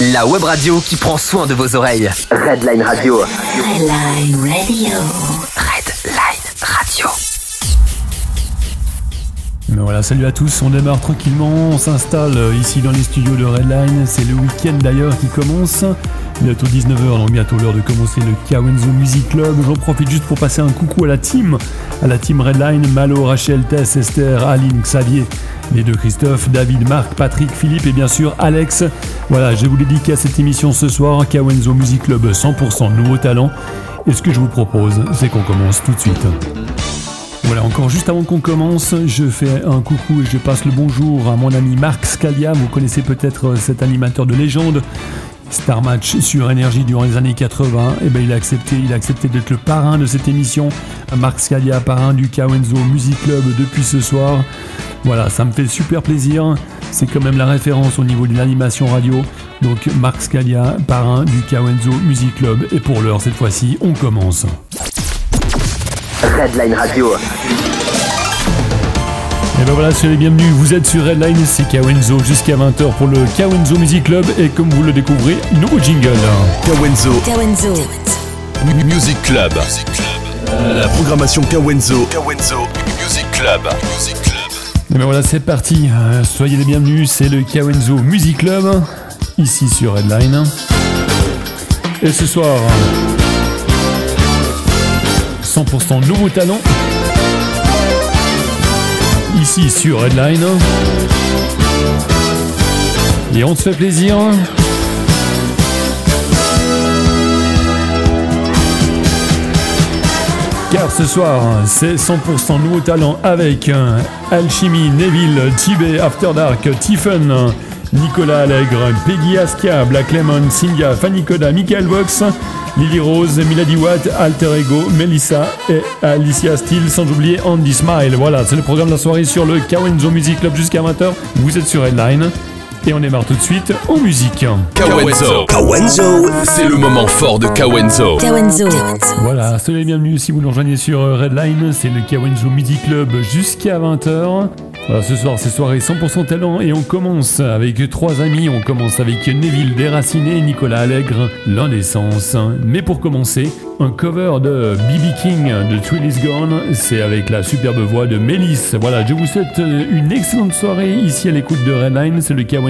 La web radio qui prend soin de vos oreilles. Redline Radio. Redline Radio. Redline Radio. Mais voilà, salut à tous, on démarre tranquillement, on s'installe ici dans les studios de Redline, c'est le week-end d'ailleurs qui commence, bientôt 19h, donc bientôt l'heure de commencer le Kawenzo Music Club, j'en profite juste pour passer un coucou à la team, à la team Redline, Malo, Rachel, Tess, Esther, Aline, Xavier, les deux Christophe, David, Marc, Patrick, Philippe et bien sûr Alex. Voilà, je vous dédique à cette émission ce soir, Kawenzo Music Club 100% nouveau talent, et ce que je vous propose, c'est qu'on commence tout de suite. Voilà, encore juste avant qu'on commence, je fais un coucou et je passe le bonjour à mon ami Marc Scalia. Vous connaissez peut-être cet animateur de légende. Star Match sur Énergie durant les années 80, et ben il a accepté, il a accepté d'être le parrain de cette émission. Marc Scalia, parrain du Kawenzo Music Club depuis ce soir. Voilà, ça me fait super plaisir. C'est quand même la référence au niveau de l'animation radio. Donc Marc Scalia, parrain du Kawenzo Music Club. Et pour l'heure, cette fois-ci, on commence. Redline Radio. Et ben voilà, soyez les bienvenus, vous êtes sur Redline, c'est Kawenzo jusqu'à 20h pour le Kawenzo Music Club et comme vous le découvrez, nouveau jingle. Kawenzo Kawenzo. Music Club. La programmation Kawenzo. Kawenzo Music Club. Music Club. Et ben voilà, c'est parti, Euh, soyez les bienvenus, c'est le Kawenzo Music Club, ici sur Redline. Et ce soir, 100% nouveau talent, ici sur Redline. Et on se fait plaisir. Car ce soir, c'est 100% nouveau talent avec euh, Alchimie, Neville, Tibet, After Dark, Tiffen, Nicolas Allègre, Peggy Askia, Black Lemon, Cynthia, Fanny Koda, Michael Vox, Lily Rose, Milady Watt, Alter Ego, Melissa et Alicia Steele, sans oublier Andy Smile. Voilà, c'est le programme de la soirée sur le Kawenzo Music Club jusqu'à 20h. Vous êtes sur Headline. Et on démarre tout de suite aux musiques. Kawenzo. Kawenzo, C'est le moment fort de Kawenzo. Kawenzo. Voilà, soyez les bienvenus si vous nous rejoignez sur euh, Redline, c'est le Kawenzo Music Club jusqu'à 20h. Voilà, ce soir, c'est soirée 100% talent et on commence avec trois amis. On commence avec Neville Déraciné et Nicolas Allègre, l'indécence. Mais pour commencer, un cover de BB King de Thrill is Gone, c'est avec la superbe voix de Mélisse. Voilà, je vous souhaite euh, une excellente soirée ici à l'écoute de Redline, c'est le Kawenzo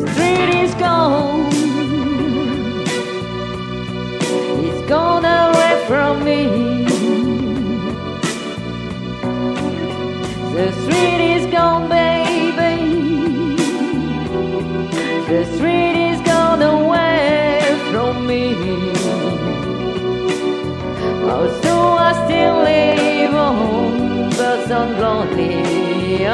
street is gone. The street is gone away. The street is gone, baby. The street is gone away. You know you done me wrong, baby. And you'll be sorry someday. The street is gone. It's gone away from me. The street is gone, baby. The street is gone away from me. Oh, so I still live on, but so lonely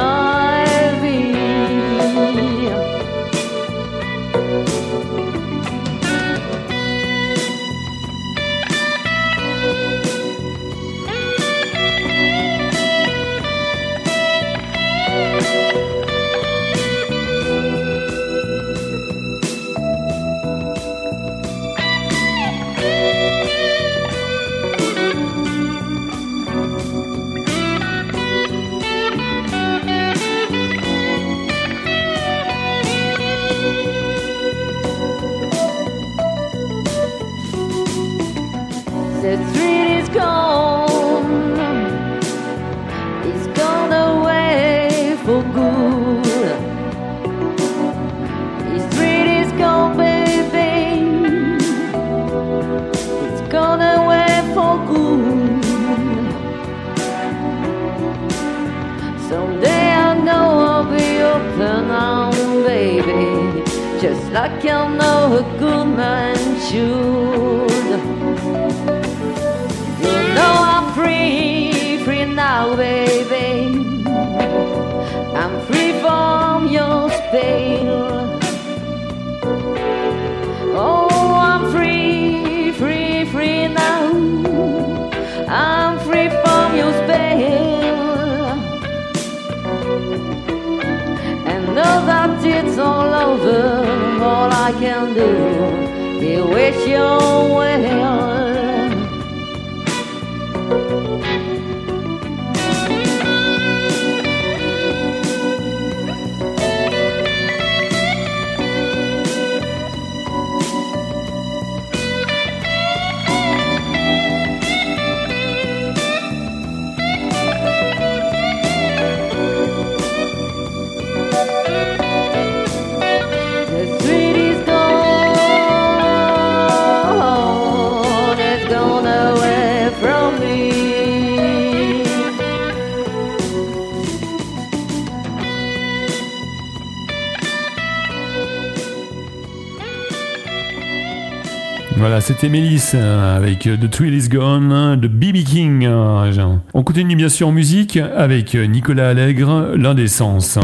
c'était Mélisse euh, avec euh, The Thrill Is Gone hein, de BB King. Euh, On continue bien sûr en musique avec Nicolas Allègre, L'Indécence.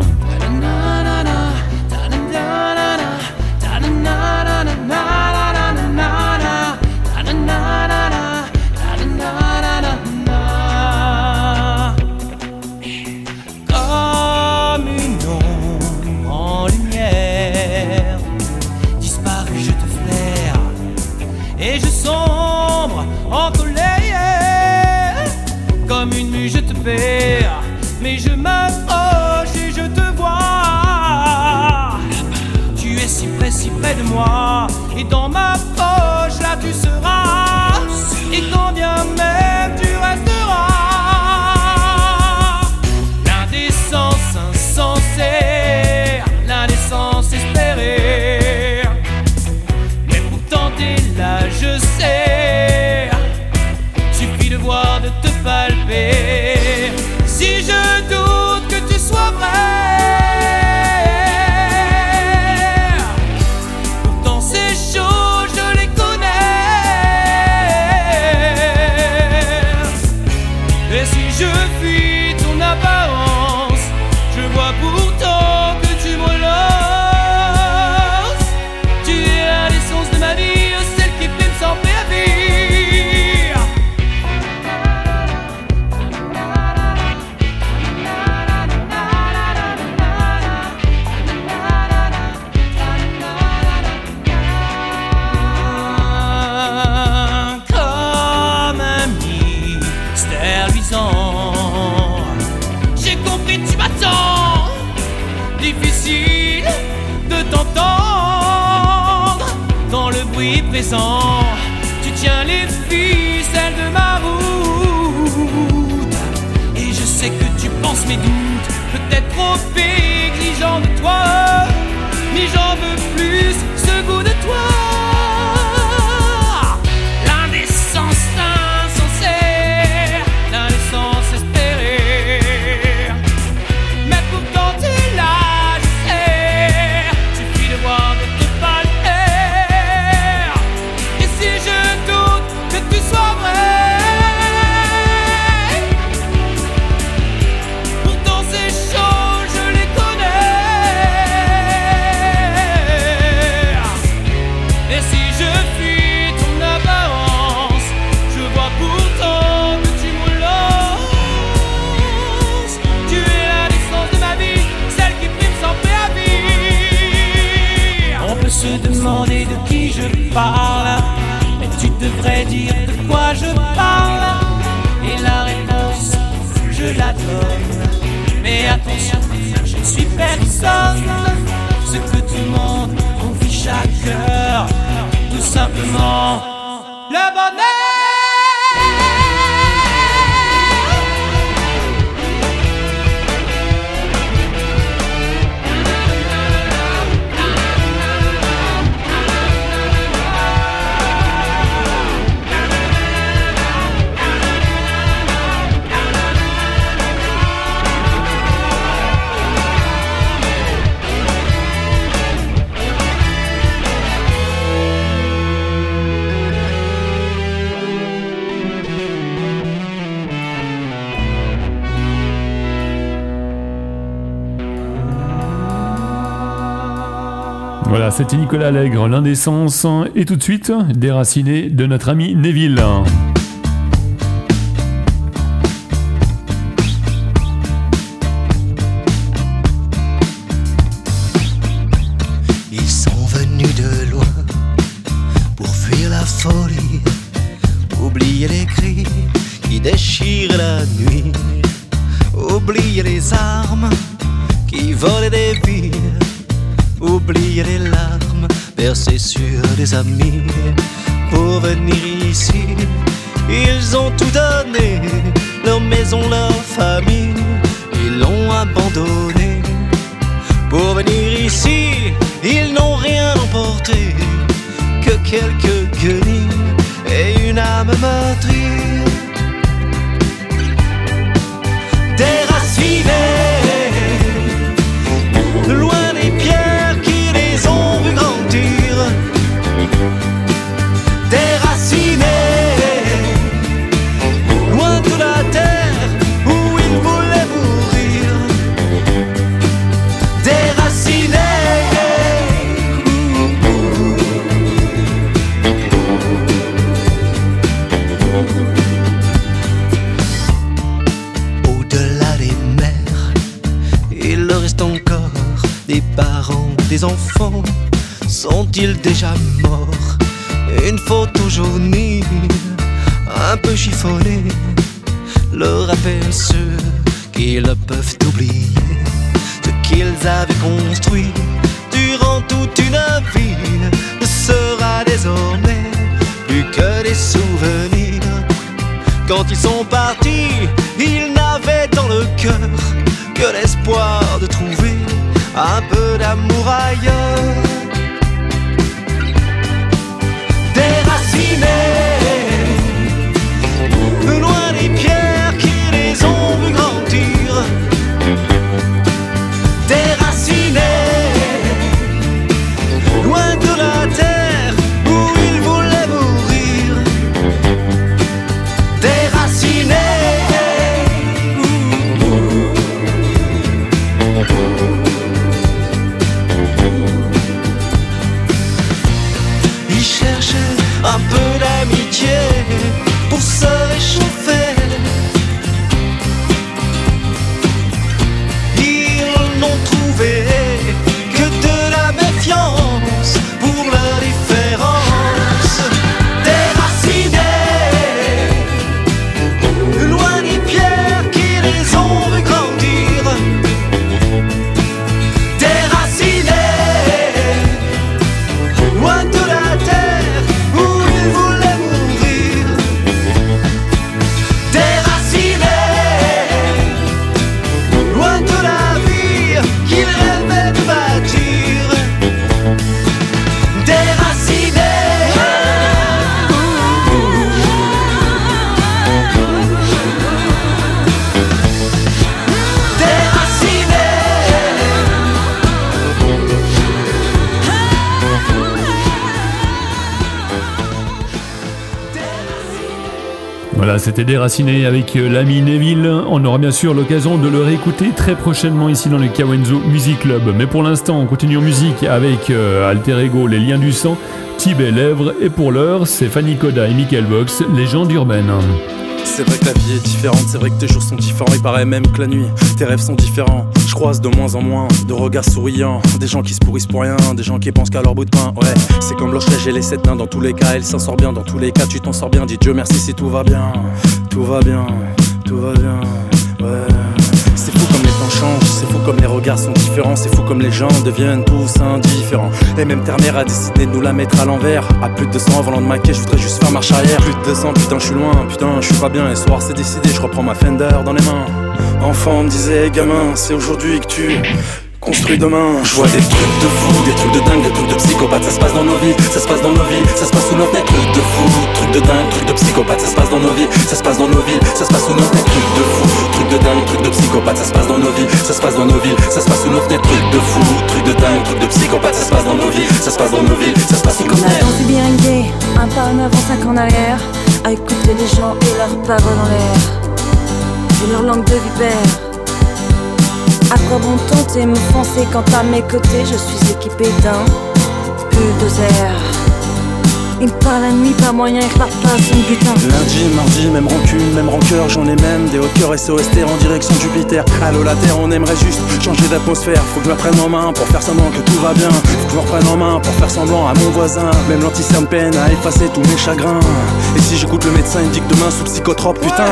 Lebanon. C'était Nicolas Allègre, l'indécence, et tout de suite, déraciné de notre ami Neville. Déjà morts Une photo jaunie, un peu chiffonnée, leur rappelle ceux qui le peuvent oublier. Ce qu'ils avaient construit durant toute une vie ne sera désormais plus que des souvenirs. Quand ils sont partis, ils n'avaient dans le cœur que l'espoir de trouver un peu d'amour ailleurs. C'était Déraciné avec euh, l'ami Neville. On aura bien sûr l'occasion de le réécouter très prochainement ici dans le Kawenzo Music Club. Mais pour l'instant, on continue en musique avec euh, Alter Ego, Les Liens du Sang, Tibet Lèvres. Et pour l'heure, c'est Fanny Koda et Michael Vox, Légende urbaine. C'est vrai que la vie est différente, c'est vrai que tes jours sont différents. Il paraît même que la nuit, tes rêves sont différents. Je croise de moins en moins de regards souriants. Des gens qui se pourrissent pour rien, des gens qui pensent qu'à leur bout de pain. Ouais, c'est comme Blanche-Neige et les sept nains. Dans tous les cas, elle s'en sort bien. Dans tous les cas, tu t'en sors bien. Dis Dieu merci si tout va bien. Tout va bien, tout va bien. Ouais. C'est fou comme les temps changent, c'est fou comme les regards sont différents, c'est fou comme les gens deviennent tous indifférents. Et même Terre-Mère a décidé de nous la mettre à l'envers. À plus de 200 avant de maquer, je voudrais juste faire marche arrière. Plus de 200, putain, je suis loin, putain, je suis pas bien. Et ce soir, c'est décidé, je reprends ma Fender dans les mains. Enfant, me disait, gamin, c'est aujourd'hui que tu. Construis demain, je vois des trucs de fou, des trucs de dingue, des trucs de psychopathe, ça se passe dans nos vies, ça se passe dans nos vies, ça se passe sous nos fenêtres, trucs de fou, trucs de dingue, trucs de psychopathe, ça se passe dans nos vies, ça se passe dans nos villes, ça se passe sous nos fenêtres, trucs de fou, trucs de dingue, trucs de psychopathe, ça se passe dans nos vies, ça se passe dans nos villes, ça se passe sous nos fenêtres, trucs de fou, trucs de dingue, trucs de psychopathe, ça se passe dans nos vies, ça se passe dans nos villes, ça se passe sous nos On fenêtres. dansé bien un pas en avant, cinq en arrière, à écouter les gens et leurs paroles en l'air, et leur langue de vipère. À quoi bon tenter m'offenser quand à mes côtés je suis équipé d'un bulldozer Il parle la nuit, pas moyen, repart pas son butin. Lundi, mardi, même rancune, même rancœur, j'en ai même des hauts cœurs SOST en direction Jupiter. Allô la Terre, on aimerait juste changer d'atmosphère. Faut que je me prenne en main pour faire semblant que tout va bien. Faut que je me en main pour faire semblant à mon voisin. Même l'anticerne peine à effacer tous mes chagrins. Et si j'écoute le médecin, il dit que demain sous psychotrope, putain,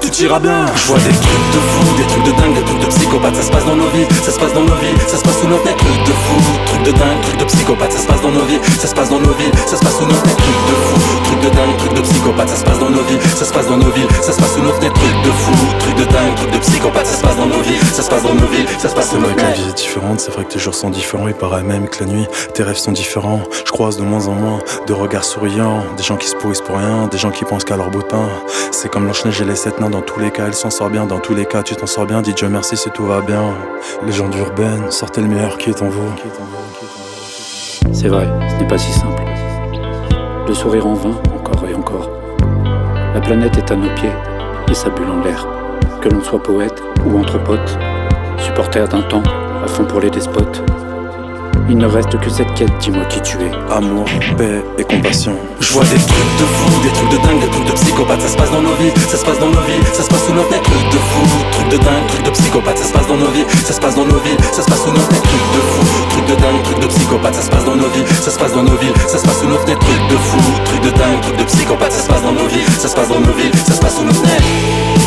tu t'iras bien. Je vois des trucs de fou, des trucs de dingue, des trucs de psychopathe. Ça se passe dans nos vies, ça se passe dans nos vies, ça se passe sous nos têtes. Trucs de fou, trucs de dingue, trucs de psychopathe. Ça se passe dans nos vies, ça se passe dans nos vies, ça se passe sous nos têtes. Trucs de fou, trucs de dingue, trucs de psychopathe. Ça se passe dans nos vies, ça se passe dans nos villes, ça se passe sous nos fenêtres. Trucs de fou, trucs de dingue, trucs de psychopathe. Ça se passe dans nos vies, ça se passe dans nos villes, ça se passe sous C'est nos vrai que la fenêtres. vie est différente, c'est vrai que tes jours sont différents, il paraît même que la nuit, tes rêves sont différents. Je croise de moins en moins de regards souriants, des gens qui se pourrissent pour rien, des gens qui pensent qu'à leur bout de pain. C'est comme Blanche-Neige et les sept nains, dans tous les cas, elle s'en sort bien, dans tous les cas, tu t'en sors bien, dis Dieu merci si tout va bien. Les gens d'urbaine, sortez le meilleur qui est en vous. C'est vrai, ce n'est pas si simple. Le sourire en vain, encore et encore. La planète est à nos pieds et sa bulle en l'air. Que l'on soit poète ou entre potes, supporter d'un temps, à fond pour les despotes. Il ne reste que cette quête, dis-moi qui tu es. Amour, paix et compassion. Je vois des trucs de fou, des trucs de dingue, des trucs de psychopathe. Ça se passe dans nos vies, ça se passe dans nos vies, ça se passe sous nos têtes. Trucs de fou, trucs de dingue, trucs de psychopathe. Ça se passe dans nos vies, ça se passe dans nos vies, ça se passe sous nos têtes. Trucs de fou, trucs de dingue, trucs de psychopathe. Ça se passe dans nos vies, ça se passe dans nos villes, ça se passe sous nos fenêtres. Trucs de fou, trucs de dingue, trucs de psychopathe. Ça se passe dans nos vies, ça se passe dans nos villes, ça se passe sous nos fenêtres.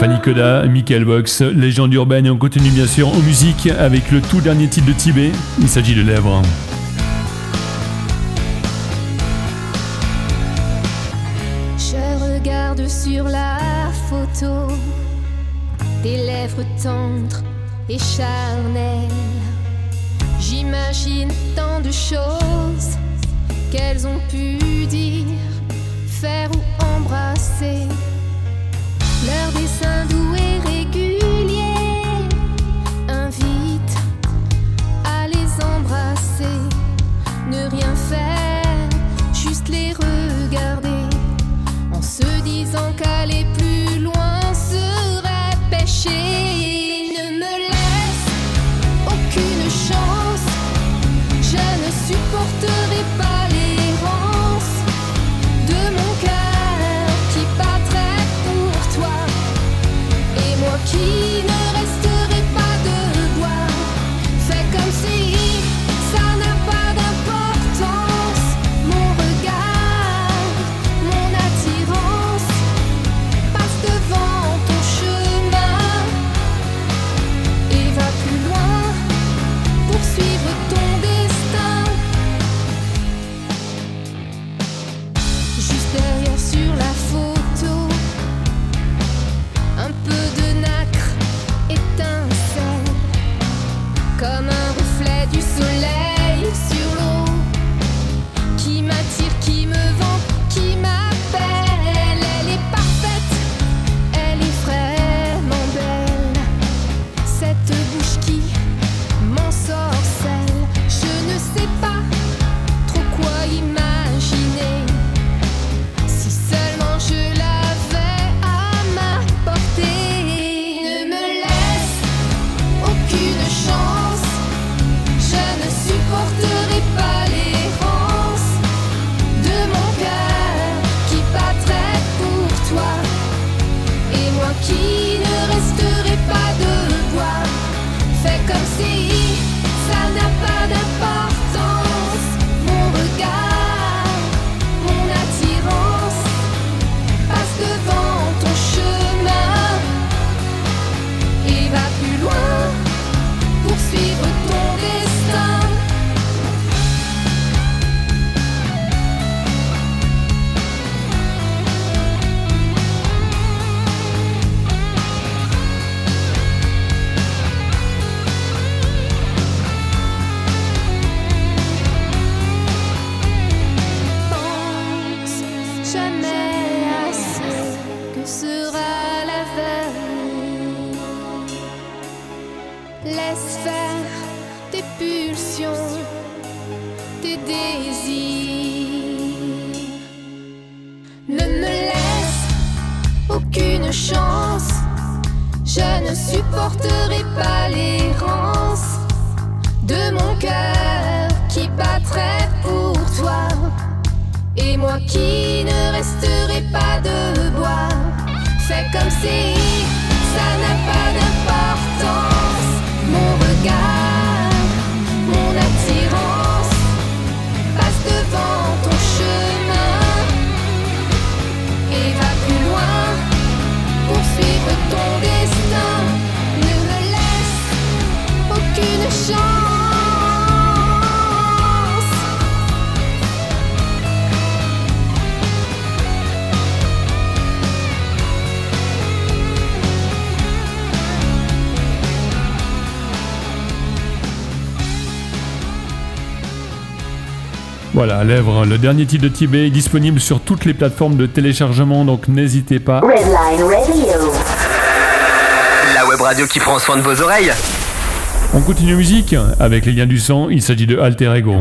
Fanny Koda, Michael Box, légende urbaine et on continue bien sûr en musique avec le tout dernier titre de Tibet. Il s'agit de Lèvres. Je regarde sur la photo des lèvres tendres et charnelles. J'imagine tant de choses qu'elles ont pu dire, faire ou embrasser. En se disant qu'aller plus loin serait péché. lèvres. Le dernier titre de Tibet est disponible sur toutes les plateformes de téléchargement, donc n'hésitez pas. Redline Radio. La web radio qui prend soin de vos oreilles. On continue musique avec les liens du sang, il s'agit de Alter Ego.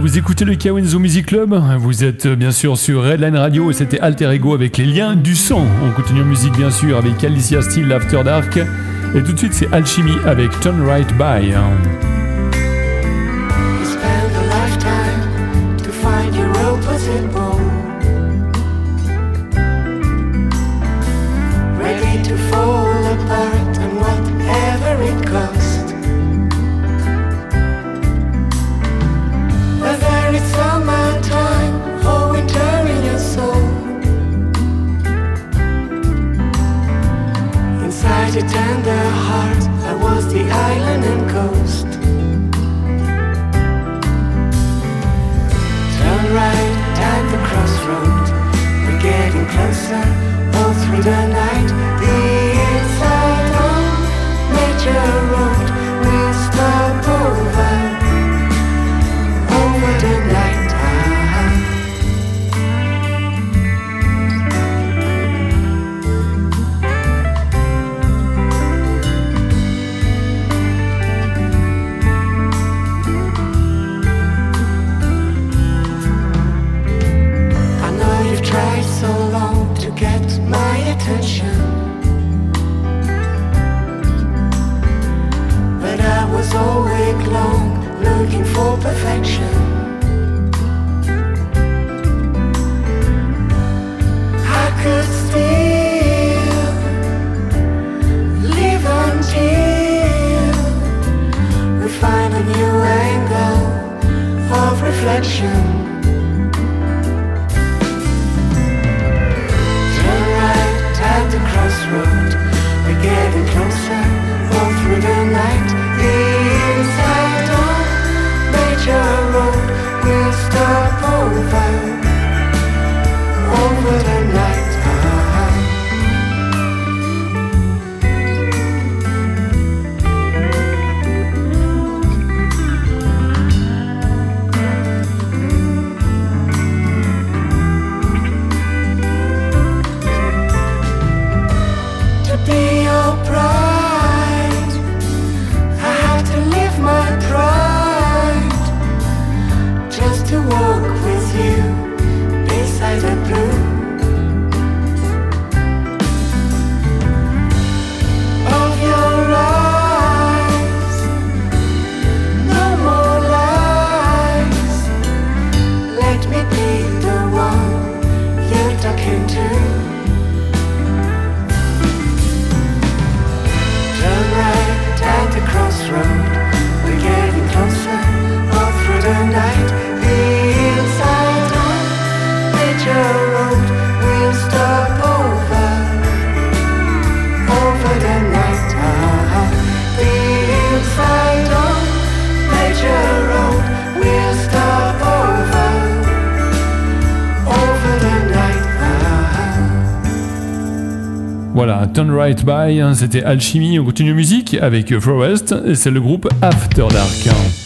Vous écoutez le Kawenzo Music Club, vous êtes bien sûr sur Redline Radio et c'était Alter Ego avec les liens du sang. On continue en musique bien sûr avec Alicia Steele After Dark et tout de suite c'est Alchemy avec Turn Right By. it tender heart I was the island and coast. Turn right at the crossroad We're getting closer all through the night. By, hein, c'était Alchemy, on continue musique avec Forest, et c'est le groupe After Dark.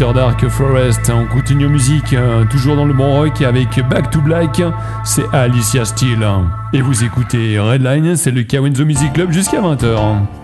Dark Forest. On continue musique, euh, toujours dans le bon rock avec Back to Black, c'est Alicia Steele. Et vous écoutez Redline, c'est le Kawenzo Music Club jusqu'à 20h.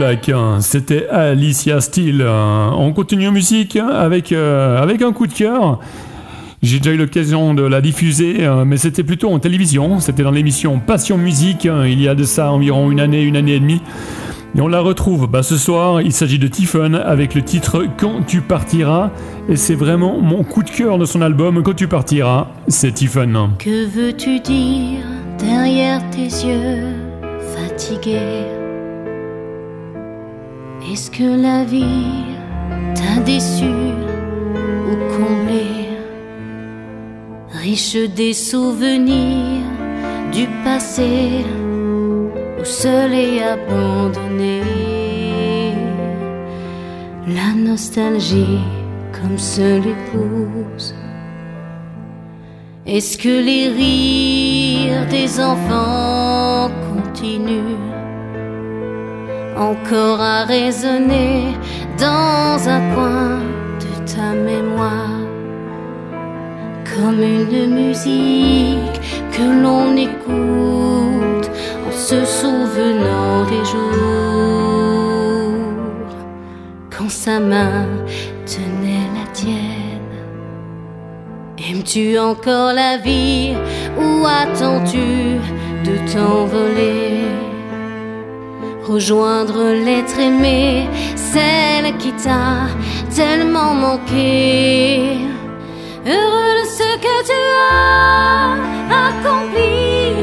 Black, c'était Alicia Steele. On continue en musique avec, euh, avec un coup de cœur. J'ai déjà eu l'occasion de la diffuser, euh, mais c'était plutôt en télévision. C'était dans l'émission Passion Musique, il y a de ça environ une année, une année et demie. Et on la retrouve bah, ce soir. Il s'agit de Tiffon avec le titre Quand tu partiras. Et c'est vraiment mon coup de cœur de son album Quand tu partiras. C'est Tiffon. Que veux-tu dire derrière tes yeux fatigués est-ce que la vie t'a déçu ou comblé? Riche des souvenirs du passé ou seul et abandonné. La nostalgie comme seule épouse. Est-ce que les rires des enfants continuent? Encore à résonner dans un coin de ta mémoire comme une musique que l'on écoute en se souvenant des jours quand sa main tenait la tienne. Aimes-tu encore la vie ou attends-tu de t'envoler? Rejoindre l'être aimé, celle qui t'a tellement manqué. Heureux de ce que tu as accompli,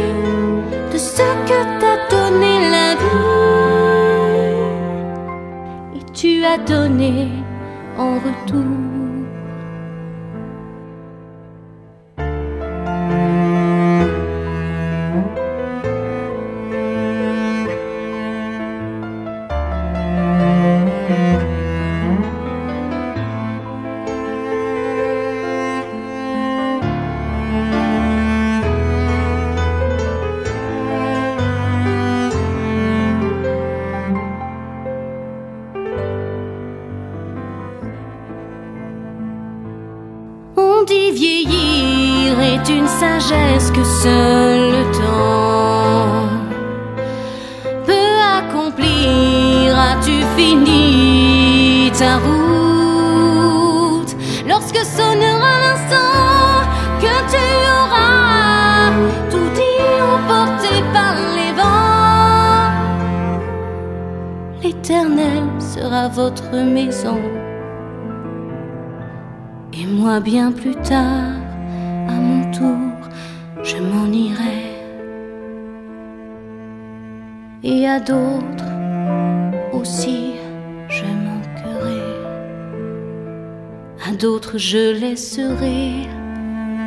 de ce que t'a donné la vie. Et tu as donné en retour. Plus tard, à mon tour, je m'en irai. Et à d'autres aussi, je manquerai. À d'autres, je laisserai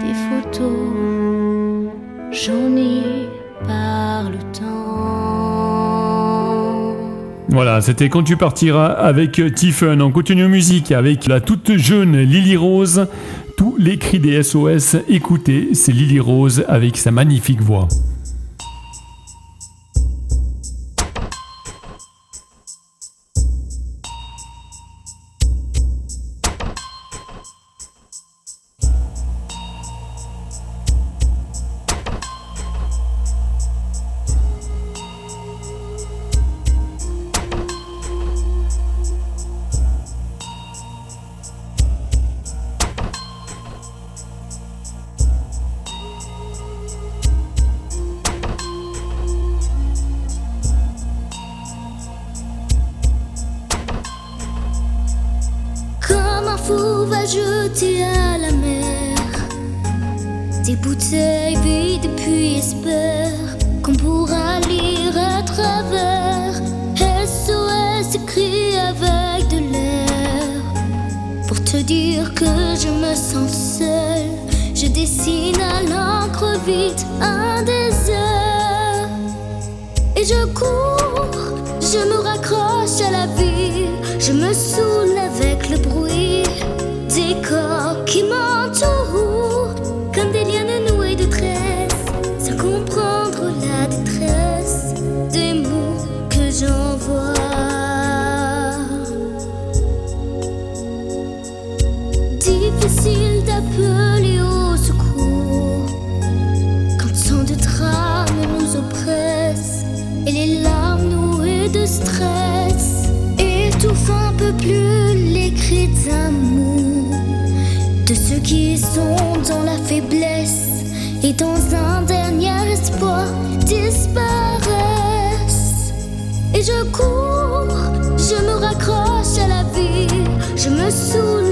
des photos jaunies par le temps. Voilà, c'était Quand tu partiras avec Tiffen. On continue musique avec la toute jeune Lily Rose. Tous les cris des SOS, écoutez, c'est Lily Rose avec sa magnifique voix. Difficile d'appeler au secours Quand tant de drames nous oppressent Et les larmes nouées de stress Étouffent un peu plus les cris d'amour De ceux qui sont dans la faiblesse Et dans un dernier espoir disparaissent Et je cours, je me raccroche à la vie Je me saoule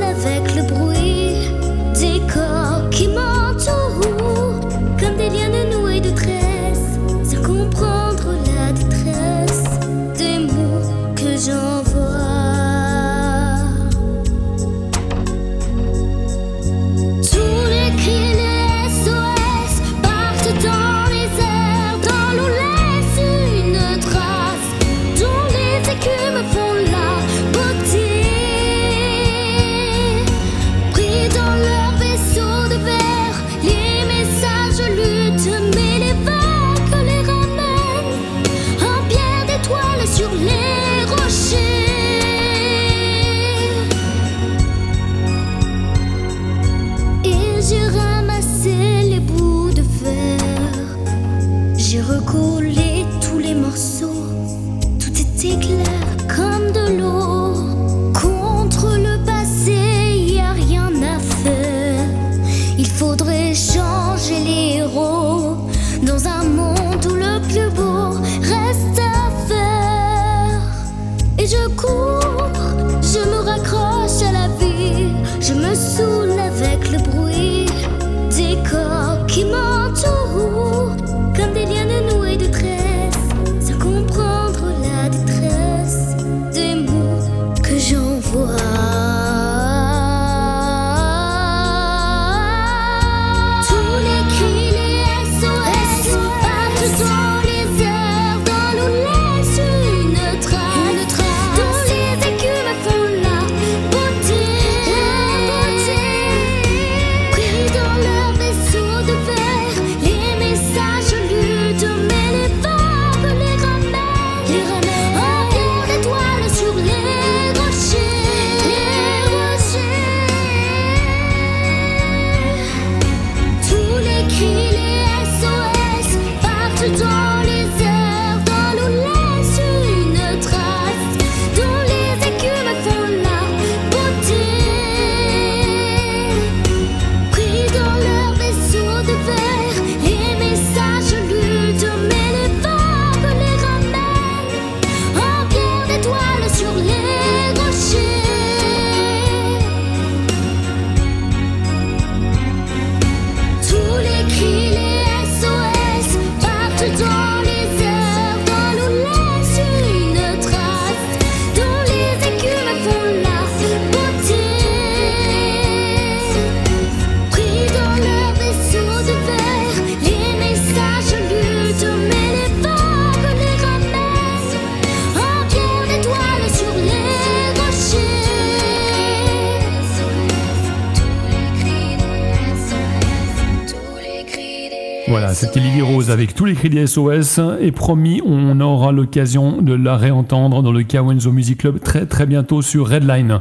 Des SOS et promis, on aura l'occasion de la réentendre dans le Kawenzo Music Club très très bientôt sur Redline.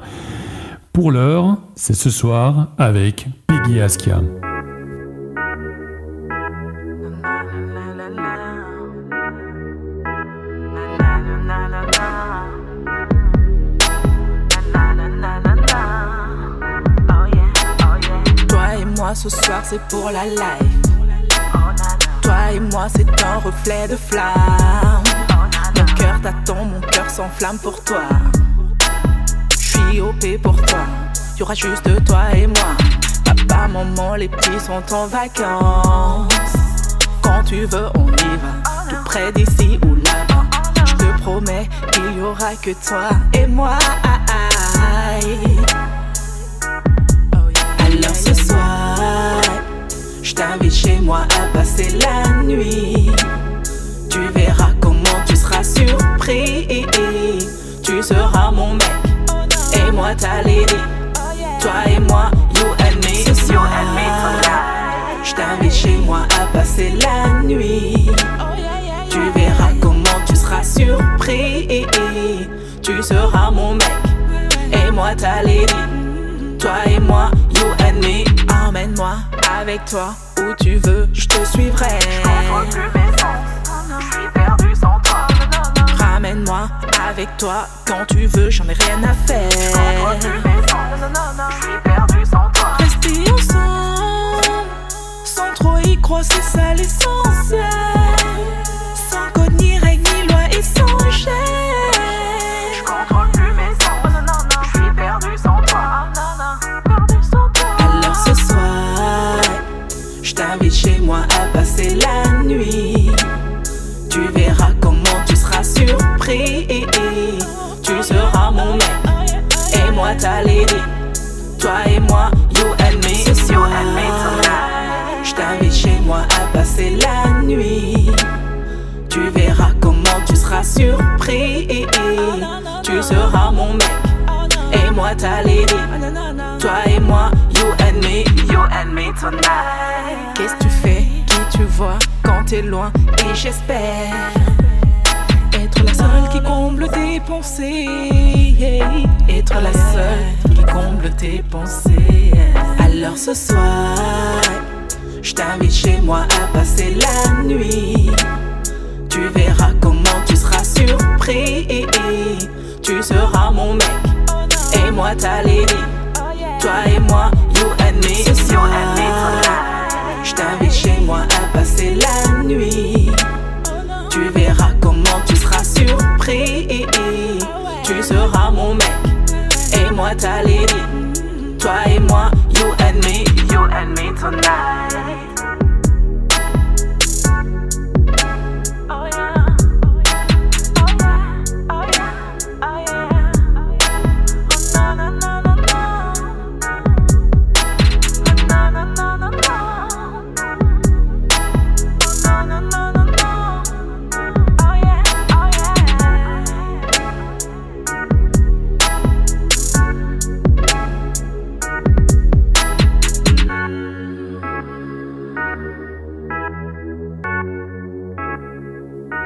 Pour l'heure, c'est ce soir avec Peggy Askia. Toi et moi ce soir c'est pour la life. Toi et moi c'est un reflet de flamme. Mon cœur t'attend, mon cœur s'enflamme pour toi. Je suis OP pour toi. Y aura juste toi et moi. Papa, maman, les petits sont en vacances. Quand tu veux, on y va. Tout près d'ici ou là-bas. Je te promets qu'il y aura que toi et moi. Alors t'invite chez moi à passer la nuit. Tu verras comment tu seras surpris. Tu seras mon mec et moi ta lady. Toi et moi, you and me. Ce soir, je t'invite chez moi à passer la nuit. Tu verras comment tu seras surpris. Tu seras mon mec et moi ta lady. Toi et moi, avec toi où tu veux, je te suivrai. Perdu sans toi. Ramène-moi avec toi quand tu veux, j'en ai rien à faire. Je suis perdu sans toi. Ensemble, sans trop y croire, c'est ça l'essentiel. Sans code ni règle ni loi et sans Tu seras mon mec et moi ta lady. Toi et moi, you and me. Ce soir, je t'invite chez moi à passer la nuit. Tu verras comment tu seras surpris. Tu seras mon mec et moi ta lady. Toi et moi, you and me, you and me tonight. Qu'est-ce que tu fais, qui tu vois? Quand t'es loin et j'espère être la seule qui comble tes pensées. Être la seule qui comble tes pensées. Alors ce soir, Je t'invite chez moi à passer la nuit. Tu verras comment tu seras surpris. Tu seras mon mec et moi ta lady. Toi et moi, you and me. Je t'invite chez moi à passer la nuit. Tu seras mon mec et moi ta lady. Toi et moi, you and me, you and me tonight.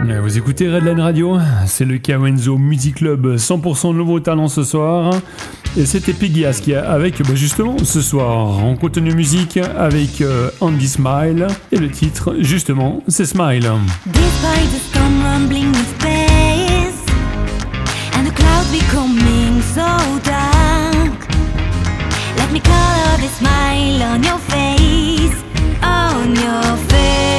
Vous écoutez Redline Radio, c'est le Kawenzo Music Club, 100% nouveau talent ce soir. Et c'était Piggy qui avec bah, justement ce soir en contenu musique avec euh, Andy Smile et le titre justement c'est Smile. Let me color the smile on your face, on your face.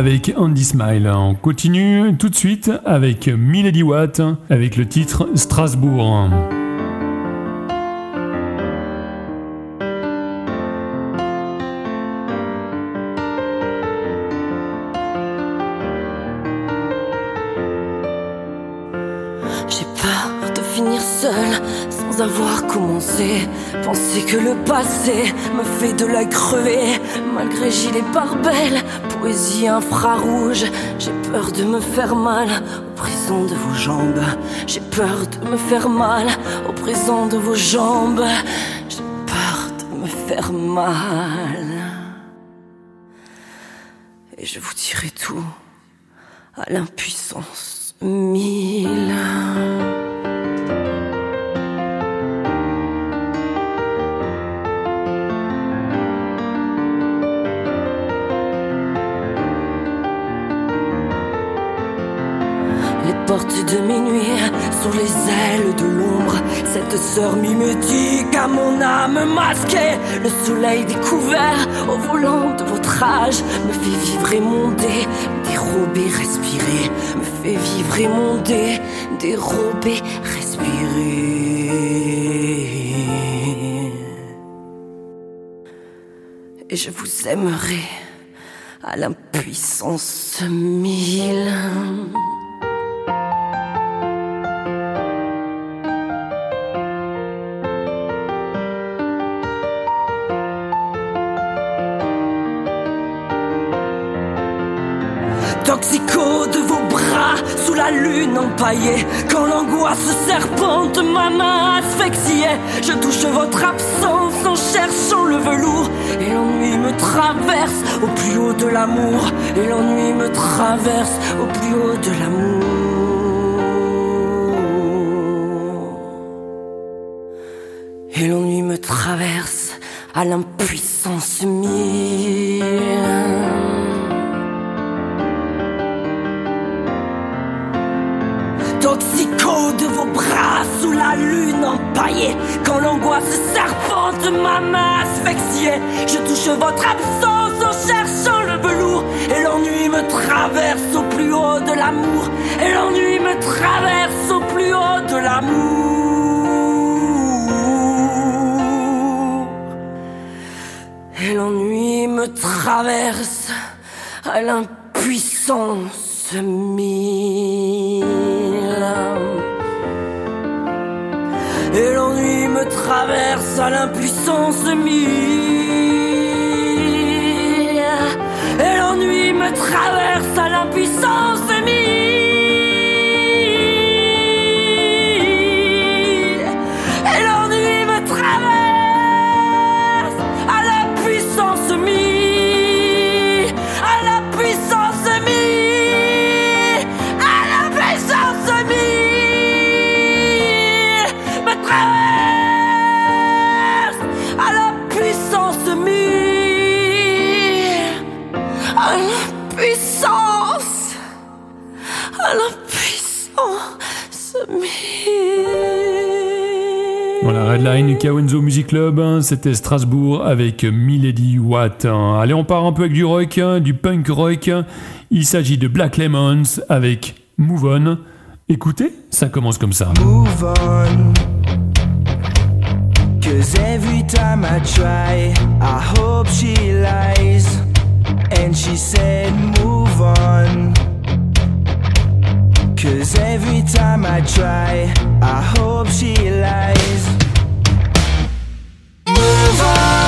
Avec Andy Smile. On continue tout de suite avec Milady Watt avec le titre Strasbourg. Penser que le passé me fait de la crever. Malgré gilet pare-belle, poésie infrarouge. J'ai peur de me faire mal au présent de vos jambes. J'ai peur de me faire mal au présent de vos jambes. J'ai peur de me faire mal. Et je vous dirai tout à l'impuissance mille. Portes de minuit sur les ailes de l'ombre. Cette sœur mimétique à mon âme masquée. Le soleil découvert au volant de votre âge me fait vivre et monter, dérober, respirer. Me fait vivre et monter, dérober, respirer. Et je vous aimerai à l'impuissance mille. Toxico de vos bras sous la lune empaillée Quand l'angoisse serpente ma main asphyxiée Je touche votre absence en cherchant le velours. Et l'ennui me traverse au plus haut de l'amour. Et l'ennui me traverse au plus haut de l'amour. Et l'ennui me traverse à l'impuissance mille Toxico de vos bras sous la lune empaillée. Quand l'angoisse serpente ma main asphyxiée Je touche votre absence en cherchant le velours. Et l'ennui me traverse au plus haut de l'amour. Et l'ennui me traverse au plus haut de l'amour. Et l'ennui me traverse à l'impuissance mille traverse à l'impuissance mille. Et l'ennui me traverse à l'impuissance Redline, Kawenzo Music Club, hein, c'était Strasbourg avec Milady Watt. hein. Allez, on part un peu avec du rock, hein, du punk rock. Il s'agit de Black Lemons avec Move On. Écoutez, ça commence comme ça. move on. Cause every time I try, I hope she lies. And she said, move on. Cause every time I try, I hope she lies. Move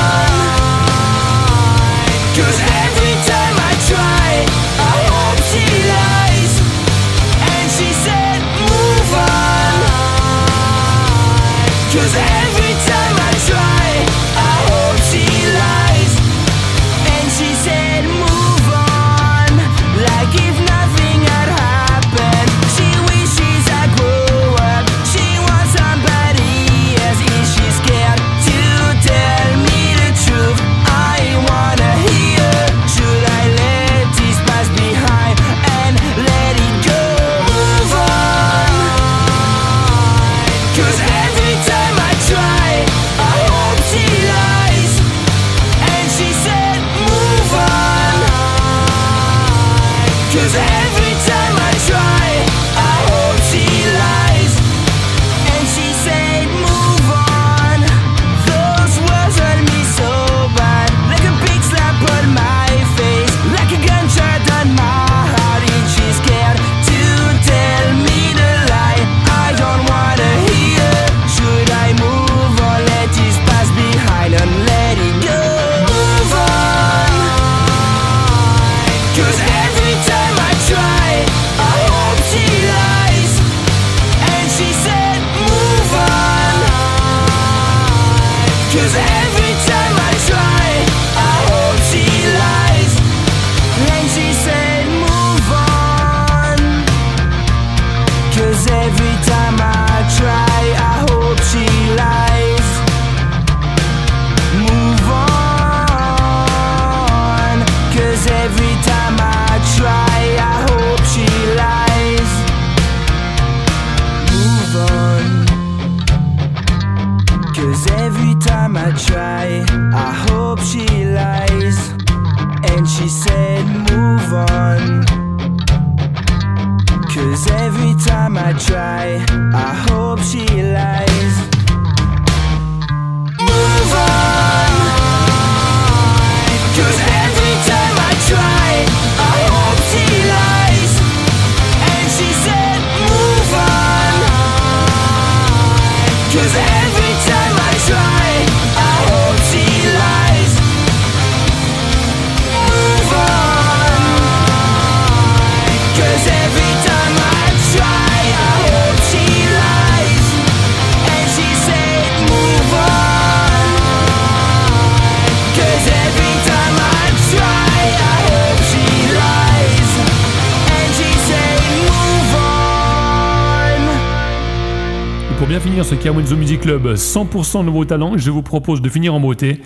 Kawenzo Music Club 100% nouveau talent, je vous propose de finir en beauté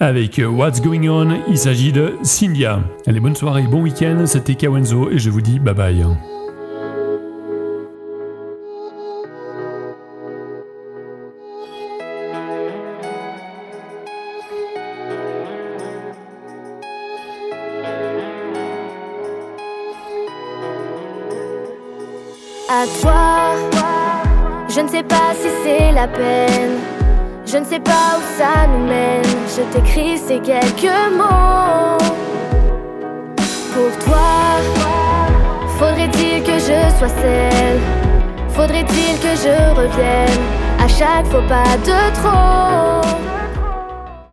avec What's Going On. Il s'agit de Cynthia. Allez, bonne soirée, bon week-end. C'était Kawenzo et je vous dis bye bye. Je ne sais pas si c'est la peine. Je ne sais pas où ça nous mène. Je t'écris ces quelques mots. Pour toi, faudrait-il que je sois celle Faudrait-il que je revienne à chaque faux pas de trop?